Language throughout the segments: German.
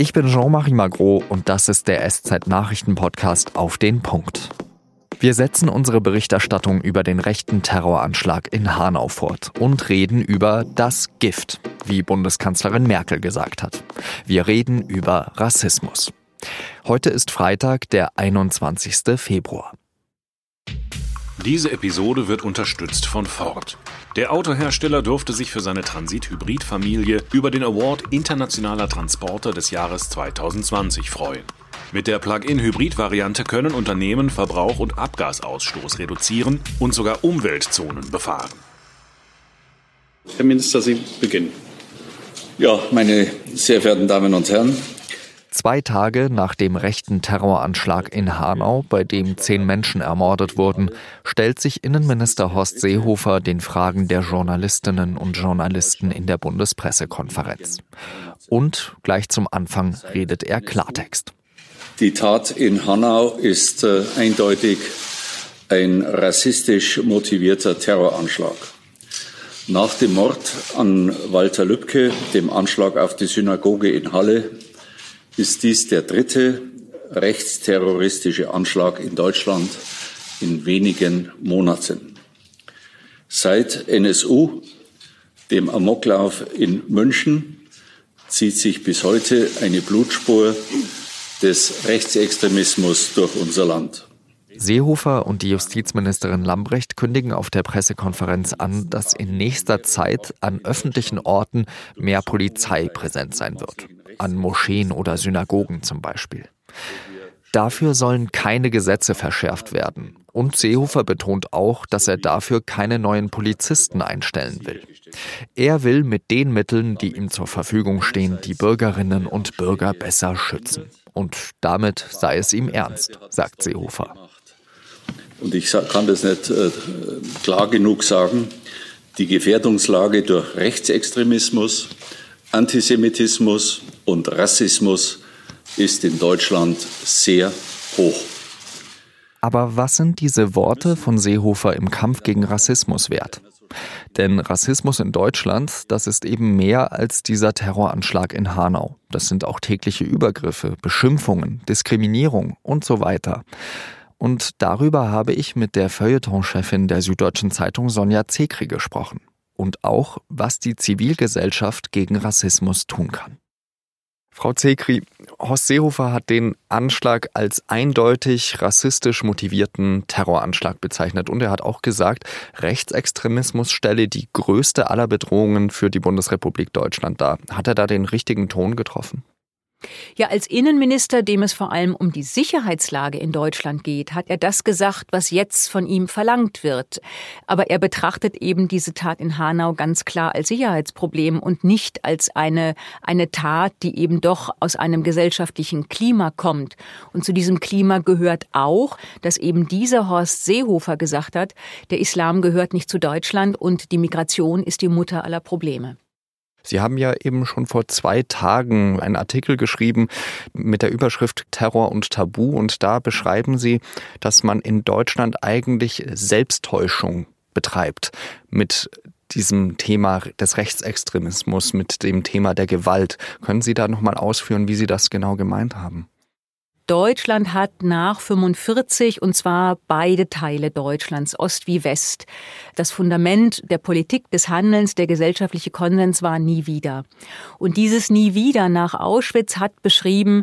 Ich bin Jean-Marie Magro und das ist der SZ-Nachrichten-Podcast auf den Punkt. Wir setzen unsere Berichterstattung über den rechten Terroranschlag in Hanau fort und reden über das Gift, wie Bundeskanzlerin Merkel gesagt hat. Wir reden über Rassismus. Heute ist Freitag, der 21. Februar. Diese Episode wird unterstützt von Ford. Der Autohersteller durfte sich für seine Transit-Hybrid-Familie über den Award Internationaler Transporter des Jahres 2020 freuen. Mit der Plug-in-Hybrid-Variante können Unternehmen Verbrauch und Abgasausstoß reduzieren und sogar Umweltzonen befahren. Herr Minister, Sie beginnen. Ja, meine sehr verehrten Damen und Herren, Zwei Tage nach dem rechten Terroranschlag in Hanau, bei dem zehn Menschen ermordet wurden, stellt sich Innenminister Horst Seehofer den Fragen der Journalistinnen und Journalisten in der Bundespressekonferenz. Und gleich zum Anfang redet er Klartext. Die Tat in Hanau ist äh, eindeutig ein rassistisch motivierter Terroranschlag. Nach dem Mord an Walter Lübcke, dem Anschlag auf die Synagoge in Halle, ist dies der dritte rechtsterroristische Anschlag in Deutschland in wenigen Monaten. Seit NSU, dem Amoklauf in München, zieht sich bis heute eine Blutspur des Rechtsextremismus durch unser Land. Seehofer und die Justizministerin Lambrecht kündigen auf der Pressekonferenz an, dass in nächster Zeit an öffentlichen Orten mehr Polizei präsent sein wird an Moscheen oder Synagogen zum Beispiel. Dafür sollen keine Gesetze verschärft werden. Und Seehofer betont auch, dass er dafür keine neuen Polizisten einstellen will. Er will mit den Mitteln, die ihm zur Verfügung stehen, die Bürgerinnen und Bürger besser schützen. Und damit sei es ihm ernst, sagt Seehofer. Und ich kann das nicht äh, klar genug sagen. Die Gefährdungslage durch Rechtsextremismus, Antisemitismus und Rassismus ist in Deutschland sehr hoch. Aber was sind diese Worte von Seehofer im Kampf gegen Rassismus wert? Denn Rassismus in Deutschland, das ist eben mehr als dieser Terroranschlag in Hanau. Das sind auch tägliche Übergriffe, Beschimpfungen, Diskriminierung und so weiter. Und darüber habe ich mit der Feuilleton-Chefin der Süddeutschen Zeitung Sonja Zekri gesprochen und auch, was die Zivilgesellschaft gegen Rassismus tun kann. Frau Zekri, Horst Seehofer hat den Anschlag als eindeutig rassistisch motivierten Terroranschlag bezeichnet und er hat auch gesagt, Rechtsextremismus stelle die größte aller Bedrohungen für die Bundesrepublik Deutschland dar. Hat er da den richtigen Ton getroffen? Ja, als Innenminister, dem es vor allem um die Sicherheitslage in Deutschland geht, hat er das gesagt, was jetzt von ihm verlangt wird. Aber er betrachtet eben diese Tat in Hanau ganz klar als Sicherheitsproblem und nicht als eine, eine Tat, die eben doch aus einem gesellschaftlichen Klima kommt. Und zu diesem Klima gehört auch, dass eben dieser Horst Seehofer gesagt hat, der Islam gehört nicht zu Deutschland und die Migration ist die Mutter aller Probleme. Sie haben ja eben schon vor zwei Tagen einen Artikel geschrieben mit der Überschrift Terror und Tabu und da beschreiben Sie, dass man in Deutschland eigentlich Selbsttäuschung betreibt mit diesem Thema des Rechtsextremismus, mit dem Thema der Gewalt. Können Sie da nochmal ausführen, wie Sie das genau gemeint haben? Deutschland hat nach 45 und zwar beide Teile Deutschlands, Ost wie West. Das Fundament der Politik, des Handelns, der gesellschaftliche Konsens war nie wieder. Und dieses nie wieder nach Auschwitz hat beschrieben,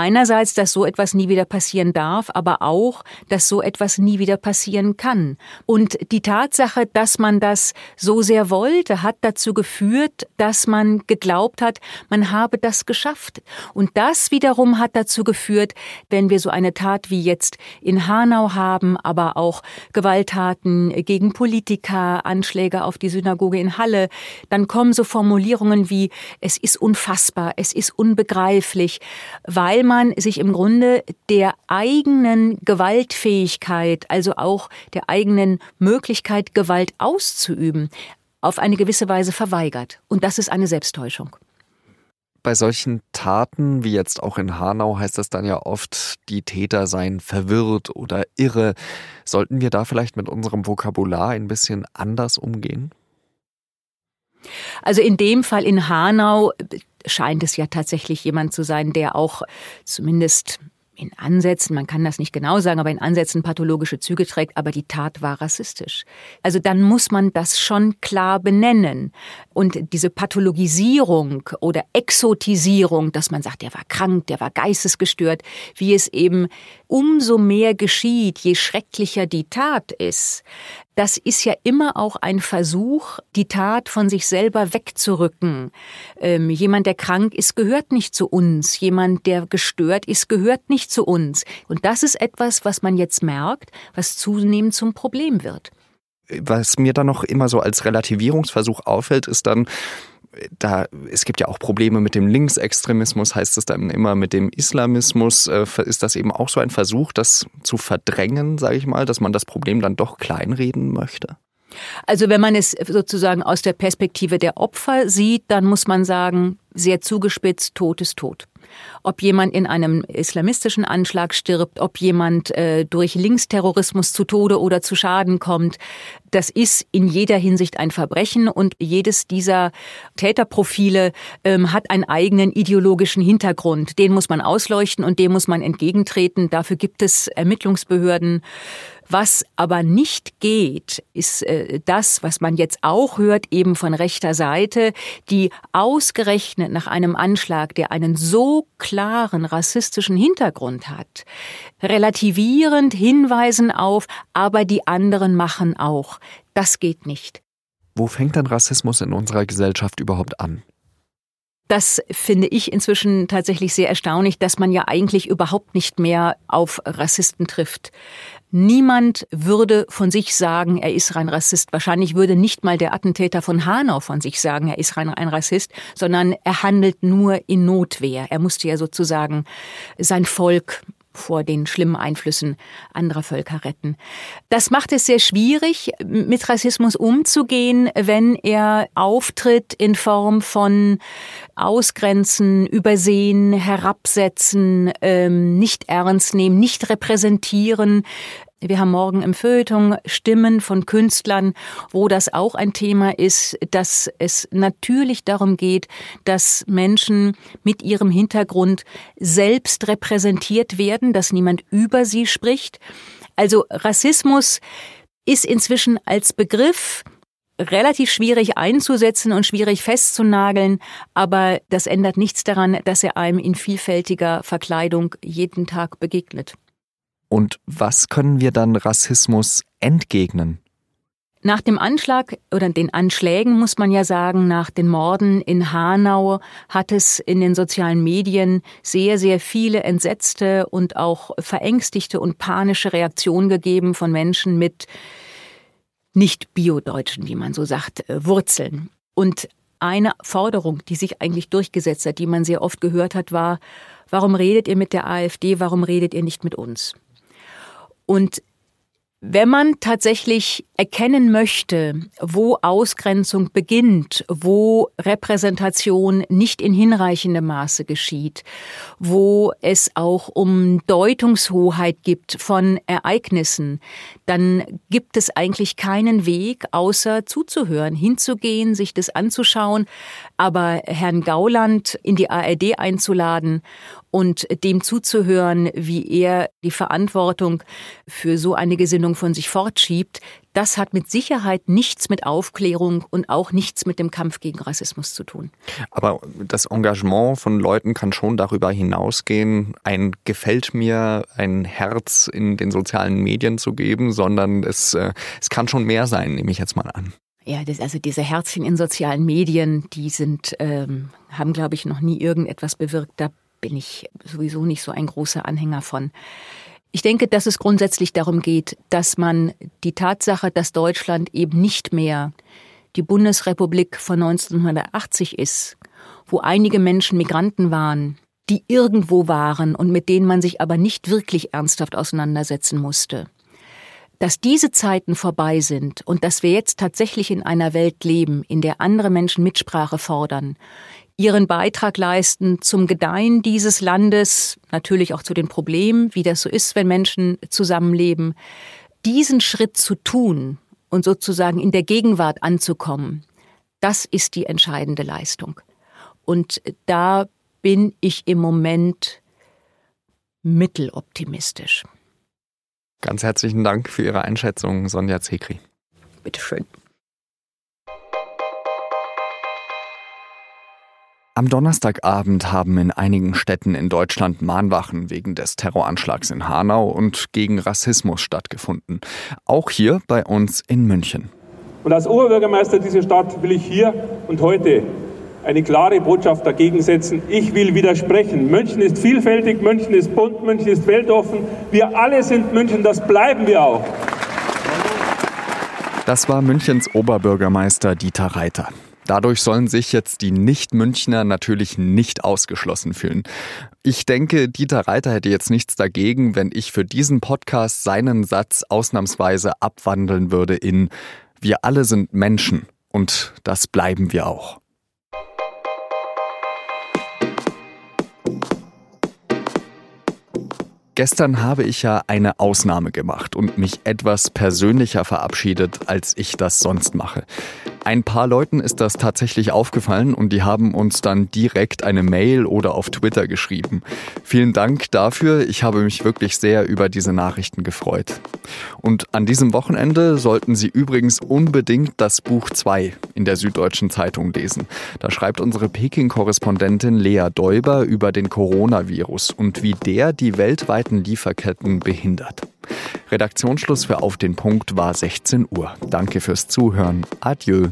Einerseits, dass so etwas nie wieder passieren darf, aber auch, dass so etwas nie wieder passieren kann. Und die Tatsache, dass man das so sehr wollte, hat dazu geführt, dass man geglaubt hat, man habe das geschafft. Und das wiederum hat dazu geführt, wenn wir so eine Tat wie jetzt in Hanau haben, aber auch Gewalttaten gegen Politiker, Anschläge auf die Synagoge in Halle, dann kommen so Formulierungen wie, es ist unfassbar, es ist unbegreiflich, weil man sich im Grunde der eigenen Gewaltfähigkeit, also auch der eigenen Möglichkeit, Gewalt auszuüben, auf eine gewisse Weise verweigert. Und das ist eine Selbsttäuschung. Bei solchen Taten wie jetzt auch in Hanau heißt das dann ja oft, die Täter seien verwirrt oder irre. Sollten wir da vielleicht mit unserem Vokabular ein bisschen anders umgehen? Also in dem Fall in Hanau scheint es ja tatsächlich jemand zu sein, der auch zumindest in Ansätzen, man kann das nicht genau sagen, aber in Ansätzen pathologische Züge trägt, aber die Tat war rassistisch. Also dann muss man das schon klar benennen. Und diese Pathologisierung oder Exotisierung, dass man sagt, der war krank, der war geistesgestört, wie es eben umso mehr geschieht, je schrecklicher die Tat ist, das ist ja immer auch ein Versuch, die Tat von sich selber wegzurücken. Ähm, jemand, der krank ist, gehört nicht zu uns. Jemand, der gestört ist, gehört nicht zu uns. Und das ist etwas, was man jetzt merkt, was zunehmend zum Problem wird. Was mir dann noch immer so als Relativierungsversuch auffällt, ist dann, da, es gibt ja auch Probleme mit dem Linksextremismus, heißt es dann immer mit dem Islamismus. Äh, ist das eben auch so ein Versuch, das zu verdrängen, sage ich mal, dass man das Problem dann doch kleinreden möchte? Also wenn man es sozusagen aus der Perspektive der Opfer sieht, dann muss man sagen, sehr zugespitzt, Tod ist tot ob jemand in einem islamistischen Anschlag stirbt, ob jemand äh, durch Linksterrorismus zu Tode oder zu Schaden kommt. Das ist in jeder Hinsicht ein Verbrechen und jedes dieser Täterprofile ähm, hat einen eigenen ideologischen Hintergrund. Den muss man ausleuchten und dem muss man entgegentreten. Dafür gibt es Ermittlungsbehörden. Was aber nicht geht, ist äh, das, was man jetzt auch hört, eben von rechter Seite, die ausgerechnet nach einem Anschlag, der einen so klaren rassistischen Hintergrund hat, relativierend hinweisen auf, aber die anderen machen auch. Das geht nicht. Wo fängt dann Rassismus in unserer Gesellschaft überhaupt an? Das finde ich inzwischen tatsächlich sehr erstaunlich, dass man ja eigentlich überhaupt nicht mehr auf Rassisten trifft. Niemand würde von sich sagen, er ist rein Rassist. Wahrscheinlich würde nicht mal der Attentäter von Hanau von sich sagen, er ist rein ein Rassist, sondern er handelt nur in Notwehr. Er musste ja sozusagen sein Volk vor den schlimmen Einflüssen anderer Völker retten. Das macht es sehr schwierig, mit Rassismus umzugehen, wenn er auftritt in Form von Ausgrenzen, Übersehen, Herabsetzen, ähm, nicht ernst nehmen, nicht repräsentieren, wir haben morgen im Feuilleton Stimmen von Künstlern, wo das auch ein Thema ist, dass es natürlich darum geht, dass Menschen mit ihrem Hintergrund selbst repräsentiert werden, dass niemand über sie spricht. Also Rassismus ist inzwischen als Begriff relativ schwierig einzusetzen und schwierig festzunageln, aber das ändert nichts daran, dass er einem in vielfältiger Verkleidung jeden Tag begegnet. Und was können wir dann Rassismus entgegnen? Nach dem Anschlag oder den Anschlägen muss man ja sagen, nach den Morden in Hanau hat es in den sozialen Medien sehr, sehr viele entsetzte und auch verängstigte und panische Reaktionen gegeben von Menschen mit nicht biodeutschen, wie man so sagt, äh, Wurzeln. Und eine Forderung, die sich eigentlich durchgesetzt hat, die man sehr oft gehört hat, war, warum redet ihr mit der AfD, warum redet ihr nicht mit uns? Und wenn man tatsächlich erkennen möchte, wo Ausgrenzung beginnt, wo Repräsentation nicht in hinreichendem Maße geschieht, wo es auch um Deutungshoheit gibt von Ereignissen, dann gibt es eigentlich keinen Weg, außer zuzuhören, hinzugehen, sich das anzuschauen, aber Herrn Gauland in die ARD einzuladen und dem zuzuhören, wie er die Verantwortung für so eine Gesinnung von sich fortschiebt, das hat mit Sicherheit nichts mit Aufklärung und auch nichts mit dem Kampf gegen Rassismus zu tun. Aber das Engagement von Leuten kann schon darüber hinausgehen, ein gefällt mir, ein Herz in den sozialen Medien zu geben, sondern es, äh, es kann schon mehr sein, nehme ich jetzt mal an. Ja, das, also diese Herzchen in sozialen Medien, die sind, ähm, haben, glaube ich, noch nie irgendetwas bewirkt. Da bin ich sowieso nicht so ein großer Anhänger von. Ich denke, dass es grundsätzlich darum geht, dass man die Tatsache, dass Deutschland eben nicht mehr die Bundesrepublik von 1980 ist, wo einige Menschen Migranten waren, die irgendwo waren und mit denen man sich aber nicht wirklich ernsthaft auseinandersetzen musste. Dass diese Zeiten vorbei sind und dass wir jetzt tatsächlich in einer Welt leben, in der andere Menschen Mitsprache fordern, ihren Beitrag leisten zum Gedeihen dieses Landes, natürlich auch zu den Problemen, wie das so ist, wenn Menschen zusammenleben. Diesen Schritt zu tun und sozusagen in der Gegenwart anzukommen, das ist die entscheidende Leistung. Und da bin ich im Moment mitteloptimistisch. Ganz herzlichen Dank für Ihre Einschätzung, Sonja Zekri. Bitteschön. Am Donnerstagabend haben in einigen Städten in Deutschland Mahnwachen wegen des Terroranschlags in Hanau und gegen Rassismus stattgefunden. Auch hier bei uns in München. Und als Oberbürgermeister dieser Stadt will ich hier und heute eine klare Botschaft dagegen setzen. Ich will widersprechen. München ist vielfältig, München ist bunt, München ist weltoffen. Wir alle sind München, das bleiben wir auch. Das war Münchens Oberbürgermeister Dieter Reiter. Dadurch sollen sich jetzt die Nicht-Münchner natürlich nicht ausgeschlossen fühlen. Ich denke, Dieter Reiter hätte jetzt nichts dagegen, wenn ich für diesen Podcast seinen Satz ausnahmsweise abwandeln würde in Wir alle sind Menschen und das bleiben wir auch. Gestern habe ich ja eine Ausnahme gemacht und mich etwas persönlicher verabschiedet, als ich das sonst mache. Ein paar Leuten ist das tatsächlich aufgefallen und die haben uns dann direkt eine Mail oder auf Twitter geschrieben. Vielen Dank dafür. Ich habe mich wirklich sehr über diese Nachrichten gefreut. Und an diesem Wochenende sollten Sie übrigens unbedingt das Buch 2 in der Süddeutschen Zeitung lesen. Da schreibt unsere Peking-Korrespondentin Lea Däuber über den Coronavirus und wie der die weltweiten Lieferketten behindert. Redaktionsschluss für Auf den Punkt war 16 Uhr. Danke fürs Zuhören. Adieu.